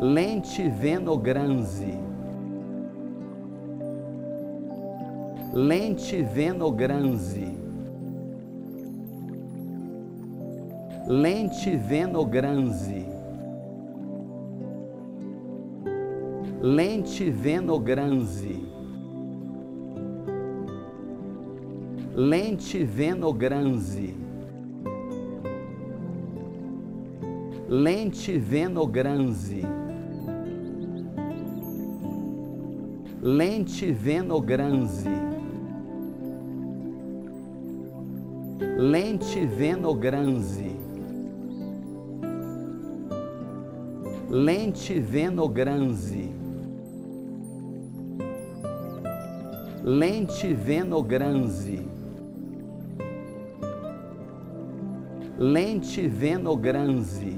lentivenoranzi. Lentivenoranzi. Lentivenoranzi. Lentivenoranzi. Lentivenoranzi. Lentivenoranzi. lentivenoranze. Lentivenoranze. Lentivenoranze. Lentivenoranze. Lentivenoranze.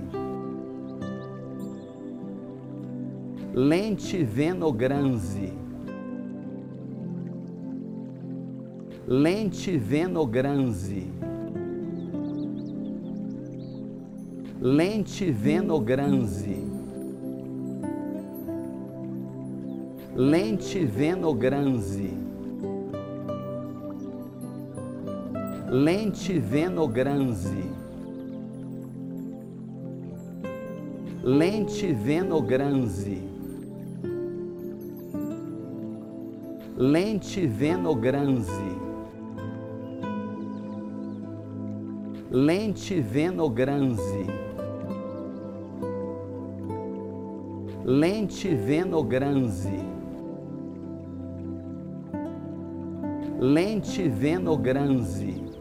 Lentivenoranze. lentivenoranzi. Lentivenoranzi. Lentivenoranzi. Lentivenoranzi. Lentivenoranzi. Lentivenoranzi. Lente Venogrande. Lente lentivenogranse. Lentivenogranse. Lentivenogranse.